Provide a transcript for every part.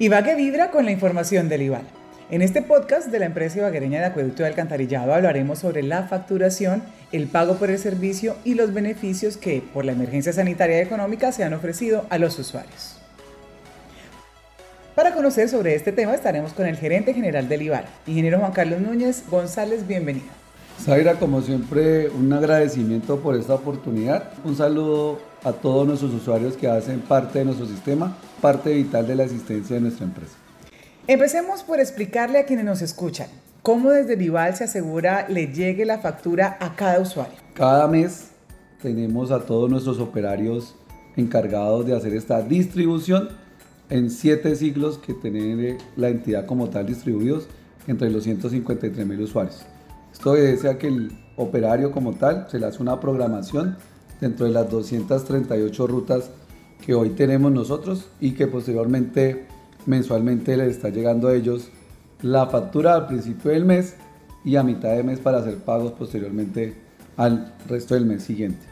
Ibagué vibra con la información del IVAL. En este podcast de la empresa ibaguereña de acueducto y alcantarillado hablaremos sobre la facturación, el pago por el servicio y los beneficios que, por la emergencia sanitaria y económica, se han ofrecido a los usuarios. Para conocer sobre este tema estaremos con el gerente general del IVAL, ingeniero Juan Carlos Núñez González, bienvenido. Zaira, como siempre, un agradecimiento por esta oportunidad. Un saludo a todos nuestros usuarios que hacen parte de nuestro sistema, parte vital de la existencia de nuestra empresa. Empecemos por explicarle a quienes nos escuchan cómo desde Vival se asegura le llegue la factura a cada usuario. Cada mes tenemos a todos nuestros operarios encargados de hacer esta distribución en siete ciclos que tiene la entidad como tal distribuidos entre los 153 mil usuarios. Esto obedece que el operario como tal se le hace una programación dentro de las 238 rutas que hoy tenemos nosotros y que posteriormente mensualmente les está llegando a ellos la factura al principio del mes y a mitad de mes para hacer pagos posteriormente al resto del mes siguiente.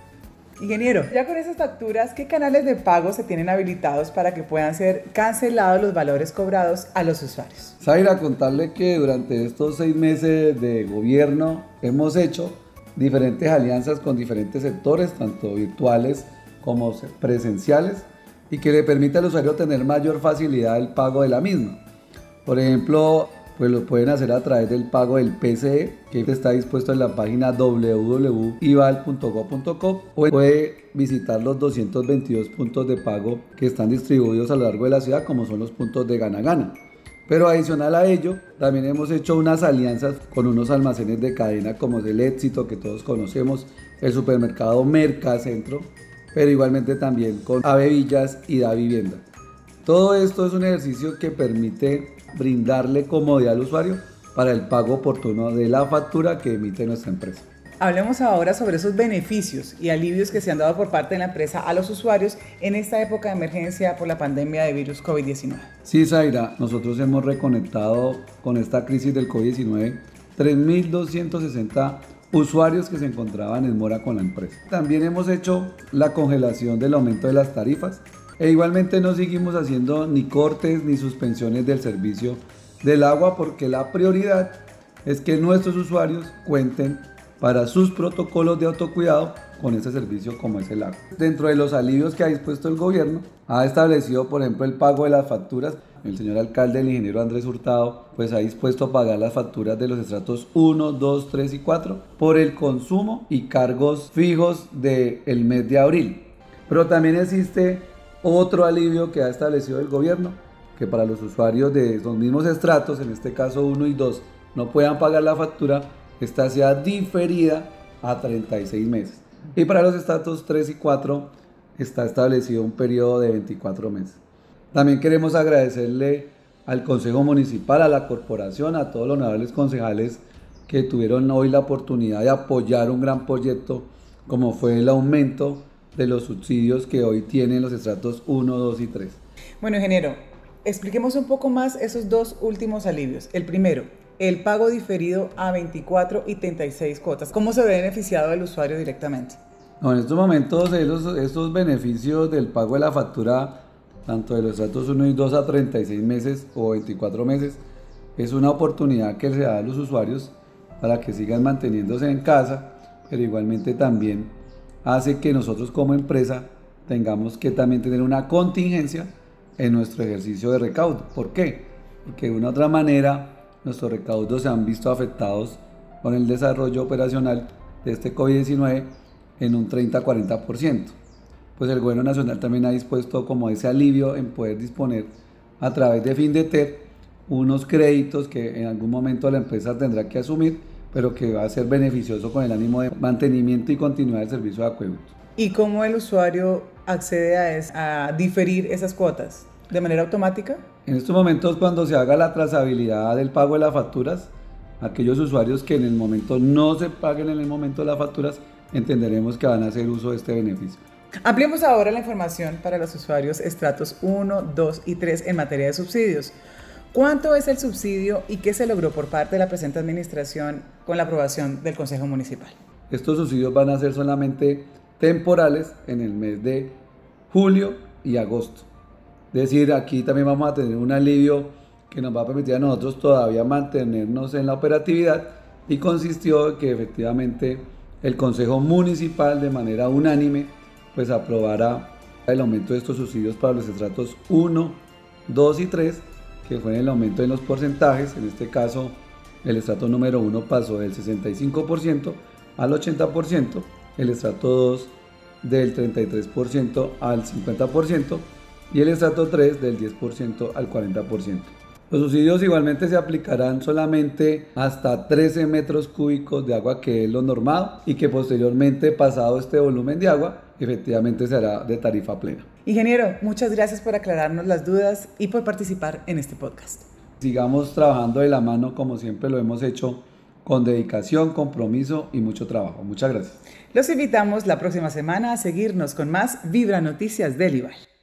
Ingeniero, ya con esas facturas, ¿qué canales de pago se tienen habilitados para que puedan ser cancelados los valores cobrados a los usuarios? Zaira, contarle que durante estos seis meses de gobierno hemos hecho diferentes alianzas con diferentes sectores, tanto virtuales como presenciales, y que le permite al usuario tener mayor facilidad el pago de la misma. Por ejemplo, pues lo pueden hacer a través del pago del PCE, que está dispuesto en la página www.ival.go.co o puede visitar los 222 puntos de pago que están distribuidos a lo largo de la ciudad, como son los puntos de Gana Gana. Pero adicional a ello, también hemos hecho unas alianzas con unos almacenes de cadena como el Éxito, que todos conocemos, el supermercado Mercacentro, pero igualmente también con Avevillas y Da Vivienda. Todo esto es un ejercicio que permite brindarle comodidad al usuario para el pago oportuno de la factura que emite nuestra empresa. Hablemos ahora sobre esos beneficios y alivios que se han dado por parte de la empresa a los usuarios en esta época de emergencia por la pandemia de virus COVID-19. Sí, Zaira, nosotros hemos reconectado con esta crisis del COVID-19 3.260 usuarios que se encontraban en mora con la empresa. También hemos hecho la congelación del aumento de las tarifas e igualmente no seguimos haciendo ni cortes ni suspensiones del servicio del agua porque la prioridad es que nuestros usuarios cuenten para sus protocolos de autocuidado con ese servicio como es el agua. Dentro de los alivios que ha dispuesto el gobierno, ha establecido, por ejemplo, el pago de las facturas. El señor alcalde, el ingeniero Andrés Hurtado, pues ha dispuesto a pagar las facturas de los estratos 1, 2, 3 y 4 por el consumo y cargos fijos del mes de abril. Pero también existe otro alivio que ha establecido el gobierno, que para los usuarios de los mismos estratos, en este caso 1 y 2, no puedan pagar la factura, esta sea diferida a 36 meses. Y para los estratos 3 y 4 está establecido un periodo de 24 meses. También queremos agradecerle al Consejo Municipal, a la corporación, a todos los honorables concejales que tuvieron hoy la oportunidad de apoyar un gran proyecto como fue el aumento de los subsidios que hoy tienen los estratos 1, 2 y 3. Bueno, ingeniero, expliquemos un poco más esos dos últimos alivios. El primero, el pago diferido a 24 y 36 cuotas. ¿Cómo se ve beneficiado el usuario directamente? No, en estos momentos estos beneficios del pago de la factura, tanto de los estratos 1 y 2 a 36 meses o 24 meses, es una oportunidad que se da a los usuarios para que sigan manteniéndose en casa, pero igualmente también hace que nosotros como empresa tengamos que también tener una contingencia en nuestro ejercicio de recaudo. ¿Por qué? Porque de una otra manera nuestros recaudos se han visto afectados con el desarrollo operacional de este COVID-19 en un 30-40%. Pues el gobierno nacional también ha dispuesto como ese alivio en poder disponer a través de FINDETER unos créditos que en algún momento la empresa tendrá que asumir, pero que va a ser beneficioso con el ánimo de mantenimiento y continuidad del servicio de acueductos. ¿Y cómo el usuario accede a, a diferir esas cuotas? ¿De manera automática? En estos momentos, cuando se haga la trazabilidad del pago de las facturas, aquellos usuarios que en el momento no se paguen en el momento las facturas, entenderemos que van a hacer uso de este beneficio. Ampliemos ahora la información para los usuarios estratos 1, 2 y 3 en materia de subsidios. ¿Cuánto es el subsidio y qué se logró por parte de la presente administración con la aprobación del Consejo Municipal? Estos subsidios van a ser solamente temporales en el mes de julio y agosto. Es decir, aquí también vamos a tener un alivio que nos va a permitir a nosotros todavía mantenernos en la operatividad y consistió en que efectivamente el Consejo Municipal de manera unánime pues aprobara el aumento de estos subsidios para los estratos 1, 2 y 3, que fue el aumento en los porcentajes, en este caso el estrato número 1 pasó del 65% al 80%, el estrato 2 del 33% al 50% y el estrato 3 del 10% al 40%. Los subsidios igualmente se aplicarán solamente hasta 13 metros cúbicos de agua que es lo normado y que posteriormente pasado este volumen de agua efectivamente será de tarifa plena. Ingeniero, muchas gracias por aclararnos las dudas y por participar en este podcast. Sigamos trabajando de la mano como siempre lo hemos hecho con dedicación, compromiso y mucho trabajo. Muchas gracias. Los invitamos la próxima semana a seguirnos con más Vibra Noticias del IVAL.